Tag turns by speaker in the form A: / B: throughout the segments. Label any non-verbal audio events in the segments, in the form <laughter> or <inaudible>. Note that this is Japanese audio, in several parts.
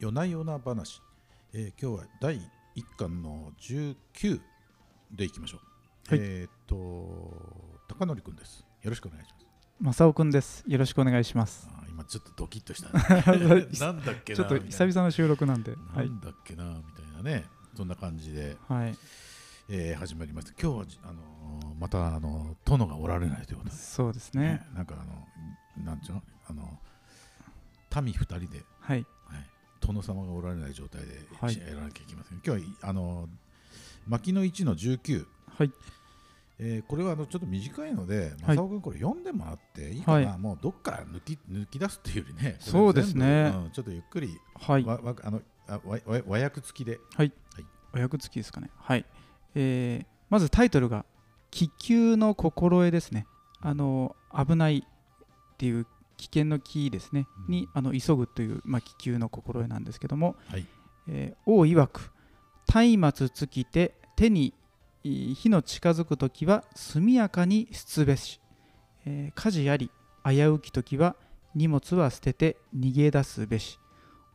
A: 夜な夜な話、えー今日は第1巻の19でいきましょう。
B: はい
A: えーっと、高則くんです。よろしくお願いします。
B: 正雄くんです。よろしくお願いします。
A: 今ちょっとドキッとしたね。<laughs> なんだっけな
B: ちょっと久々の収録なんで。
A: な
B: はい。
A: んだっけなみたいなね、そんな感じで、
B: はい。
A: えー始まりました。今日はじあのーまたあの殿がおられないということで、
B: そうですね。
A: なんかあのなんちゅうの？あの民二人で、
B: はい。
A: はい、殿様がおられない状態で
B: はい
A: やらなきゃいけません。今日はあの牧野一の19。
B: はい。
A: えーこれはあのちょっと短いので、
B: はい
A: 正雄君これ読んでもらっていいかな、
B: はい
A: もうどっから抜き抜き出すっていうよりね、
B: そうですね
A: うんちょっとゆっくり
B: はい。
A: わわあのあわわ和訳付きで、
B: お役付きですかね。はい。えーまずタイトルが「気球の心得」ですね。あの危ないっていう危険の気ですね、
A: うん。
B: にあの急ぐという、まあ、気球の心得なんですけども、
A: はい。
B: えー王曰く松明尽きて手にい火の近づく時は速やかに出べし、えー火事あり危うき時は荷物は捨てて逃げ出すべし。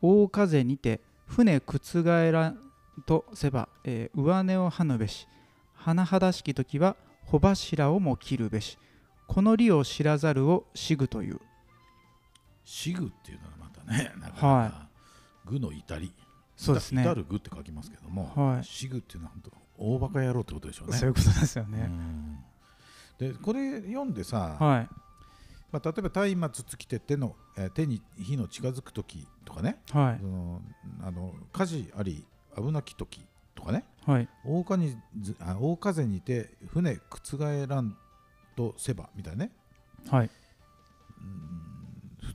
B: 大風にて船覆らんとせば、えー上根をはぬべし。甚だしき時は帆柱をも切るべし。この利を知らざるをしぐという
A: シグっていうのはまたね、なかなか
B: は
A: 具の至り、
B: そうですね。
A: 至る具って書きますけども、
B: はい。
A: シグっていうのは本当大バカ野郎ってことでしょうね。
B: そういうことですよ
A: う
B: ね、
A: ん。でこれ読んでさ、
B: はい。
A: まあ、例えば松明尽きて手の、えー手に火の近づく時とかね、
B: はい。
A: そのあの火事あり危なき時とかね。
B: はい。
A: 大風にずあ大風にて船覆らんとせばみたいなね。
B: はい。
A: 普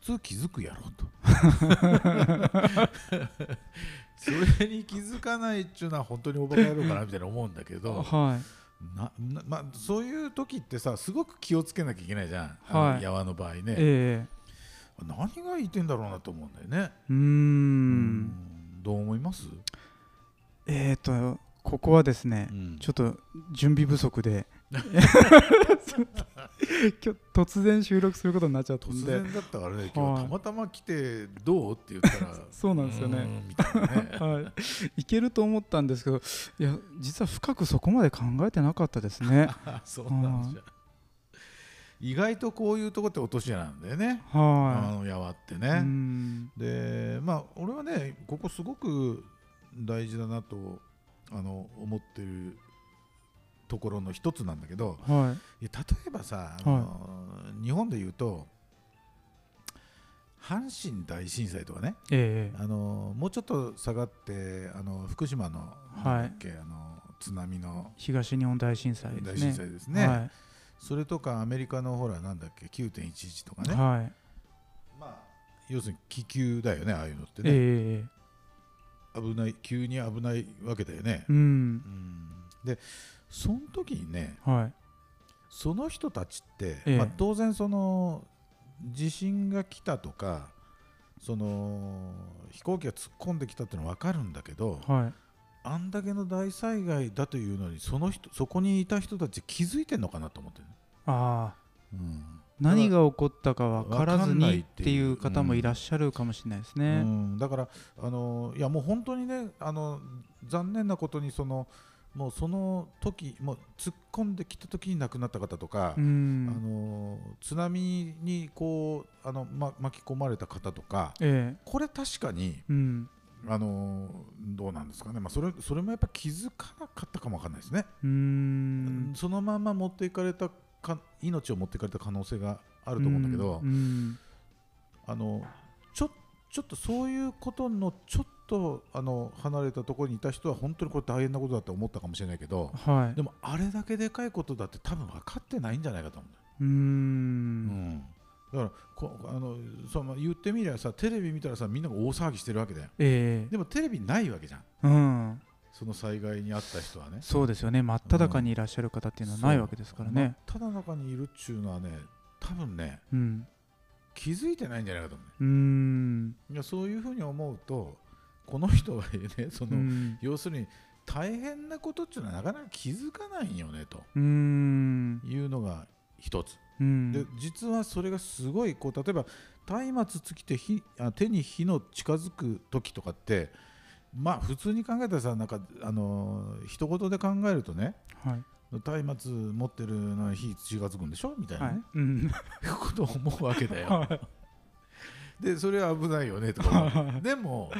A: 通気づくやろと。<laughs> それに気づかないっちゅうのは本当におバカ野郎かなみたいな思うんだけど
B: はい。
A: ななまあ、そういう時ってさすごく気をつけなきゃいけないじゃん、
B: はい。
A: やわの場合ね、
B: え
A: 何が言ってんだろうなと思うんだよね。
B: えう
A: ん。どう思います、
B: えーとここはですね、
A: うん。
B: ちょっと準備不足で <laughs> 今日突然収録することになっちゃったんで。
A: 突然だったからね今日
B: はい
A: たまたま来てどう？って言ったら <laughs>
B: そうなんですよね。
A: ね。
B: はい、いけると思ったんですけどいや実は深くそこまで考えてなかったですね。
A: あ <laughs> そうなんじゃ意外とこういうとこって落とし穴なんだよね。あ
B: は
A: のやわってね、
B: ん。
A: でまあ俺はねここすごく大事だなとあの思ってるところの一つなんだけど
B: はい。
A: や例えばさ、あの日本で言うと阪神大震災とかね
B: ええ
A: あのもうちょっと下がってあの福島の
B: はい。
A: あの津波の
B: 東日本大震災ですね。
A: 大震災ですね。
B: はい。
A: それとかアメリカのほらなんだっけ9.11とかね、
B: はい。
A: まあ、要するに気球だよねああいうのってね、
B: ええ
A: 危ない急に危ないわけだよね、
B: うん。
A: うん。でその時にね
B: はい。
A: その人たちって、
B: ええ。
A: まあ、当然その地震が来たとかその飛行機が突っ込んできたっていうのは分かるんだけど
B: はい。
A: あんだけの大災害だというのにその人そこにいた人たち気づいてんのかなと思ってる、
B: ああ。
A: うん
B: 何が起こったか分からずにっていう方もいらっしゃるかもしれないです
A: う
B: ね。
A: ん、だからあのいやもう本当にねあの残念なことにそのもうその時もう突っ込んできた時に亡くなった方とか、
B: う
A: あ
B: ん
A: の津波にこうあの、ま、巻き込まれた方とか
B: ええ。
A: これ確かに
B: うん。
A: あのどうなんですかね、まあ、それそれもやっぱ気づかなかったかもわかんないですね、
B: うーん
A: そのまま持っていかれたか命を持っていかれた可能性があると思うんだけど、
B: うん
A: あのちょちょっとそういうことのちょっとあの離れたところにいた人は本当にこれ大変なことだと思ったかもしれないけど
B: はい。
A: でもあれだけでかいことだって多分分かってないんじゃないかと思う。んだよ
B: うー
A: うん。んだからこあのそうまあ言ってみればさテレビ見たらさみんなが大騒ぎしてるわけだよ。
B: ええ。
A: でもテレビないわけじゃん。
B: うん
A: その災害に遭った人はね。
B: そうですよね。真っ只中にいらっしゃる方っていうのはないわけですからね。
A: ただ中にいるっちゅうのはね多分ね
B: うん。
A: 気づいてないんじゃないかと思
B: う。ーん。
A: ういやそういうふうに思うとこの人はねその、
B: うん。
A: 要するに大変なことっていうのはなかなか気づかないよねと。
B: う
A: いうのが一つ。
B: ううん。
A: で実はそれがすごいこう例えば松明尽きて火あ手に火の近づく時とかってまあ普通に考えたらさなんかあの一言で考えるとね
B: はい
A: 松明持ってるのは火近づくんでしょみたいなね、
B: はいうん
A: ことを思うわけだよ。
B: はい
A: でそれは危ないよねとかでも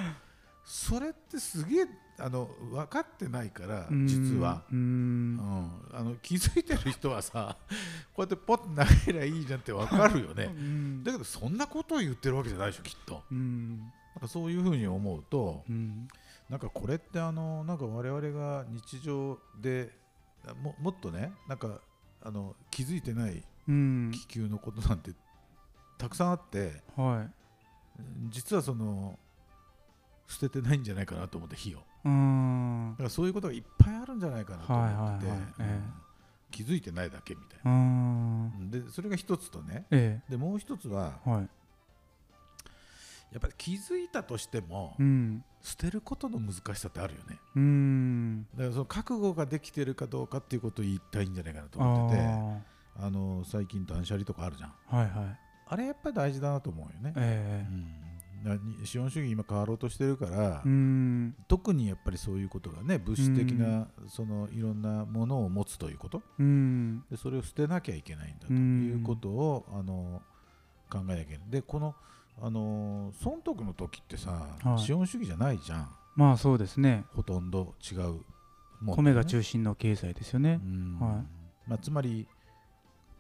A: それってすげえあの分かってないから実は。
B: う
A: うん
B: ん
A: あの気づいてる人はさこうやってポッと投げりゃいいじゃんって分かるよね
B: うん
A: だけどそんなことを言ってるわけじゃないでしょきっと
B: うん
A: なんかそういうふうに思うと
B: うん
A: なんかこれってあのなんか我々が日常でももっとねなんかあの気づいてない
B: うん。
A: 気球のことなんてたくさんあって
B: はい。
A: 実はその捨ててないんじゃないかなと思って火を
B: うん。
A: だからそういうことがいっぱいあるんじゃないかなと思って気づいてないだけみたい
B: うん。
A: なでそれが一つとね
B: え
A: でもう一つは
B: えはい
A: やっぱり気づいたとしても
B: うん。
A: 捨てることの難しさってあるよね。
B: うん。
A: だからその覚悟ができてるかどうかっていうことを言いたいんじゃないかなと
B: あ
A: 思ってて
B: ー。
A: あの最近断捨離とかあるじゃん。
B: はいはい。
A: あれやっぱり大事だなと思うよね、
B: え
A: うん。資本主義今変わろうとしてるから、
B: えうん。
A: 特にやっぱりそういうことがね物質的な、そのいろんなものを持つということ。
B: うん。
A: でそれを捨てなきゃいけないんだと
B: うん。
A: いうことを、あの考えなきゃいけない。でこのあの損得の時ってさ、
B: はい。
A: 資本主義じゃないじゃん。
B: まあそうですね。
A: ほとんど違うもん
B: 米が
A: 心
B: 中心の経済ですよね。
A: うん。
B: はい。
A: まあ、つまり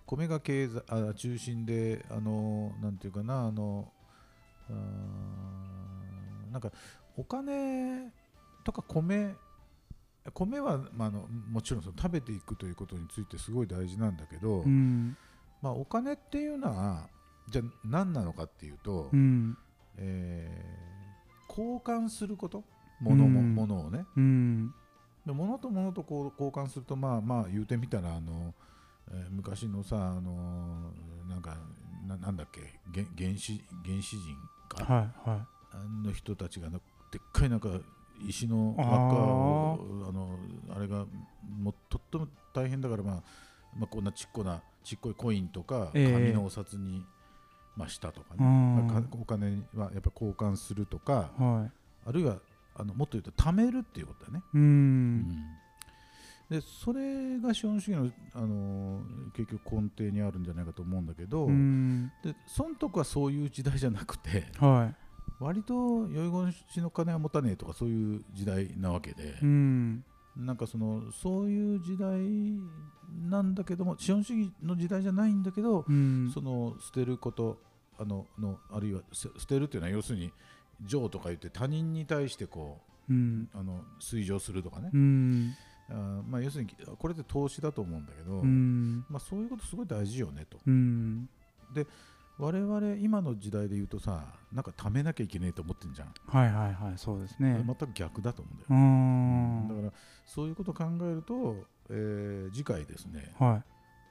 A: 米が経済あ中心であのなんていうかなあのあーなんかお金とか米米は、まあ、あのもちろんその食べていくということについてすごい大事なんだけど、
B: うん。
A: まあ、お金っていうのはじゃあ何なのかっていうと、
B: うん。
A: えー交換すること物も、
B: うん。
A: 物をね。
B: うん。
A: で物と物とこう交換するとまあまあ言うてみたらあの、えー昔のさあのなんかななんだっけ原原始原始人か、
B: はいは
A: あの人たちがなでっかいなんか石の輪っか
B: あ
A: をあのあれがもうとっても大変だから、まあ、まあこんなちっこなちっこいコインとか
B: ええ。
A: 紙のお札に、まあ、したとかね、お金はやっぱ交換するとか
B: い。は
A: あるいはあのもっと言うと貯めるっていうことだね。
B: いうん。
A: でそれが資本主義の、あのー結局根底にあるんじゃないかと思うんだけど、
B: うん。
A: で損得はそういう時代じゃなくて
B: は
A: 割と遺言しの金は持たねえとかそういう時代なわけで
B: い、うん
A: なんかそのそういう時代なんだけども資本主義の時代じゃないんだけど、
B: うん。
A: その捨てることあののあるいはせ捨てるっていうのは要するに情とか言って他人に対してこ
B: うん。
A: うあの推奨するとかね、
B: うん。
A: あーまあ、要するにこれって投資だと思うんだけど、
B: うん。
A: まあ、そういうことすごい大事よねと。
B: うん
A: 我々今の時代で言うとさなんか貯めなきゃいけねえと思ってんじゃん、
B: はいはいはいそうですね。
A: 全く逆だと思うんだよ。
B: う、ん。
A: だからそういうことを考えると、えー次回ですね。
B: はい。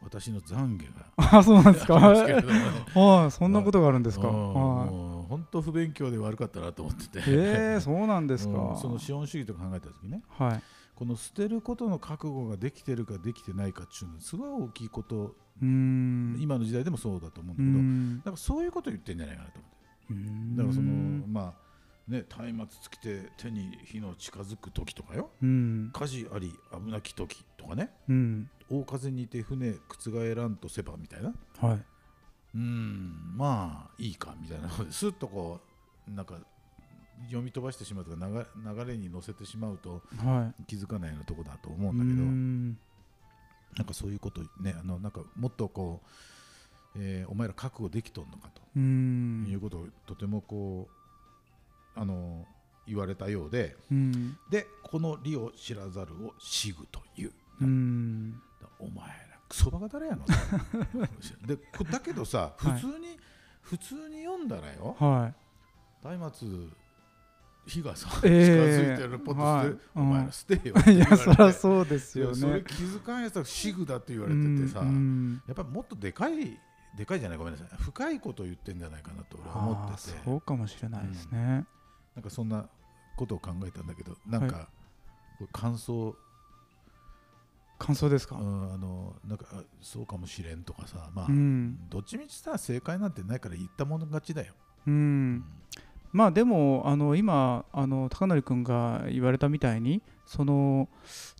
A: 私の懺悔が。<laughs>
B: あそうなんですか？
A: あ <laughs>
B: そんなことがあるんですか？
A: 本当不勉強で悪かったなと思ってて。
B: えー、そうなんです
A: うん。
B: か
A: その資本主義とか考えた時ね。
B: はい。
A: この捨てることの覚悟ができてるかできてないかっていうのはすごい大きいこと、
B: うーん。
A: 今の時代でもそうだと思うんだ
B: う
A: けど、
B: ん。
A: だからそういうことを言ってんじゃないかなと思って。
B: うん。
A: だからそのまあね松明尽きて手に火の近づく時とかよ。
B: うん。
A: 火事あり危なき時とかね。
B: うん。
A: 大風にて船覆らんとせばみたいな。
B: はい。う
A: ーん。まあいいかみたいなのですっとこうなんか読み飛ばしてしまうとか流流れに乗せてしまうと
B: は
A: 気づかないようなとこだと思う
B: い
A: んだけど。
B: うん
A: なんかそういうことねあのなんかもっとこう、えーお前ら覚悟できとんのかと。
B: う
A: いうんことをとてもこうあの言われたようで。
B: うん。
A: でこの利を知らざるを知ぐという、
B: うん。
A: お前らクソバカ誰やの。<laughs> でこだけどさ普
B: はい。
A: 通に、普通に読んだらよ。
B: は
A: 松明火がさ、
B: ええ
A: 近づいてるポッと捨てる、
B: はい。
A: お前ら捨てよ
B: いやそりゃそうですよ
A: それ
B: ね
A: 気づかんやつはシグだって言われててさ、
B: うん
A: やっぱりもっとでかいでかいじゃないごめんなさい。深いことを言ってんじゃないかなと俺は思
B: あ
A: ってて。
B: ーそうかもしれないですね。
A: なんかそんなことを考えたんだけどなんか、これ感想
B: 感想ですか？
A: うん、あのなんかあそうかもしれんとかさまあ、
B: うん、
A: どっちみちさ正解なんてないから言ったもの勝ちだよ、
B: うん、まあでもあの今あの高則君が言われたみたいにその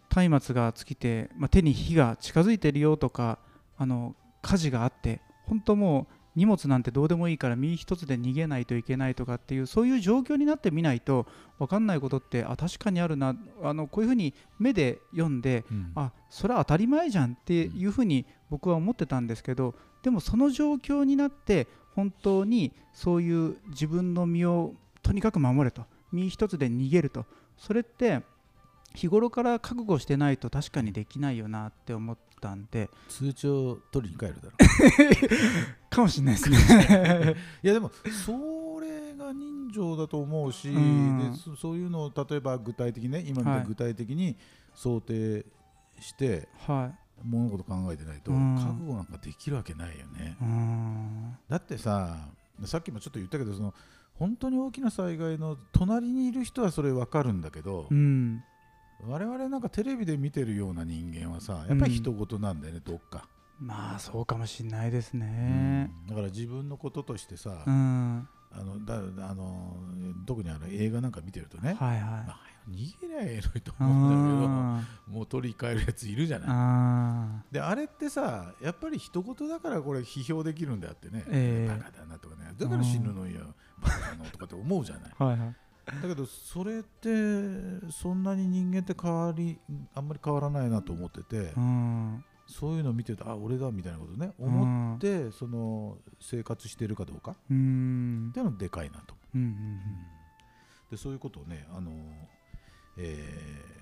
B: 松明が尽きて、まあ、手に火が近づいてるよとかあの火事があって本当もう荷物なんてどうでもいいから身一つで逃げないといけないとかっていうそういう状況になってみないと分かんないことってあ確かにあるなあのこういうふうに目で読んで
A: うん。
B: あそれは当たり前じゃんっていうふうに僕は思ってたんですけどでもその状況になって本当にそういう自分の身をとにかく守れと。身一つで逃げると。それって日頃から覚悟してないと確かにできないよなって思ったんで。
A: 通帳取りに帰るだろ。<laughs>
B: かもしれないですね。<laughs>
A: いやでもそれが人情だと思うし、
B: うん。
A: でそそういうのを例えば具体的にね今みたい
B: はい。
A: に具体的に想定して
B: は
A: 物事考えてないと
B: うん。
A: 覚悟なんかできるわけないよね、
B: いうん。
A: だってささっきもちょっと言ったけどその本当に大きな災害の隣にいる人はそれ分かるんだけど、
B: うん
A: 我々なんかテレビで見てるような人間はさやっぱり人事なんだよね、どっか、
B: まあそうかもしれないですね。
A: うん。だから自分のこととしてさ、
B: うん。
A: あのだあの特にあの映画なんか見てるとね、
B: はいはい。
A: あ逃げりゃええのにと
B: う
A: 思うんだ
B: ん
A: けどもう取り帰るやついるじゃない。
B: あ
A: であれってさやっぱり人事だからこれ批評できるんであってね、
B: ええ。
A: バカだなとかね。だから死ぬのよ。バカだなとかって思うじゃない。
B: ーはいはい
A: だけどそれってそんなに人間って変わりあんまり変わらないなと思ってて、
B: うん。
A: そういうのを見てるとあ俺だみたいなことね思って、その生活してるかどうか
B: うん。
A: っていうのでかいなと、
B: うんうん
A: でそういうことをねあの、えー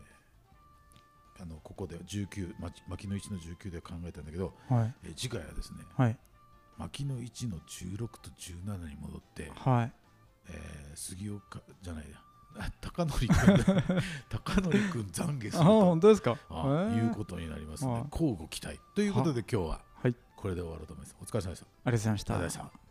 A: あのここでは19ま牧野1の19で考えたんだけど、
B: うんはい。
A: えー次回はですね
B: はい。
A: 牧野1の16と17に戻って、
B: はい
A: えー杉岡じゃないや。あ高則君。<laughs> 高則君懺悔す
B: あ
A: ると。
B: 本当ですか？
A: あ
B: へー
A: いうことになりますね。
B: はい
A: 交互期待。ということで今日は
B: はい。
A: これで終わろうと思います。お疲れ様で
B: した。
A: ありがとうございました